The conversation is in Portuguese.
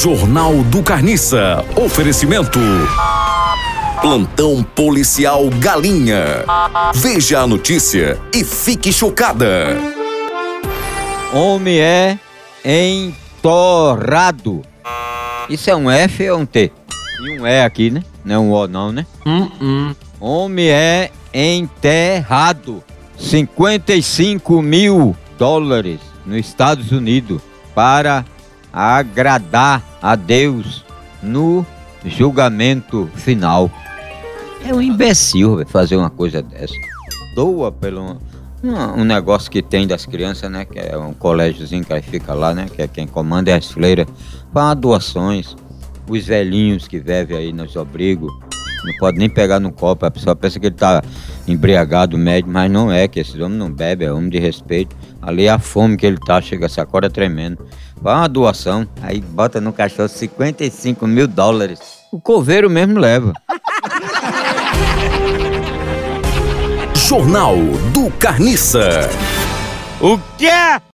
Jornal do Carniça. Oferecimento. Plantão policial Galinha. Veja a notícia e fique chocada. Homem é entorrado. Isso é um F ou um T? E um E aqui, né? Não é um O não, né? Homem é enterrado. 55 mil dólares nos Estados Unidos para agradar a Deus no julgamento final. É um imbecil fazer uma coisa dessa. Doa pelo um, um negócio que tem das crianças, né? Que é um colégiozinho que aí fica lá, né? Que é quem comanda é as freiras. Faz doações. Os velhinhos que vivem aí nos abrigos. Não pode nem pegar no copo. A pessoa pensa que ele tá embriagado, médio, mas não é, que esses homens não bebem, é homem de respeito. Ali é a fome que ele tá, chega, essa acorda tremendo. Faz uma doação, aí bota no cachorro 55 mil dólares. O coveiro mesmo leva. Jornal do Carniça. O quê?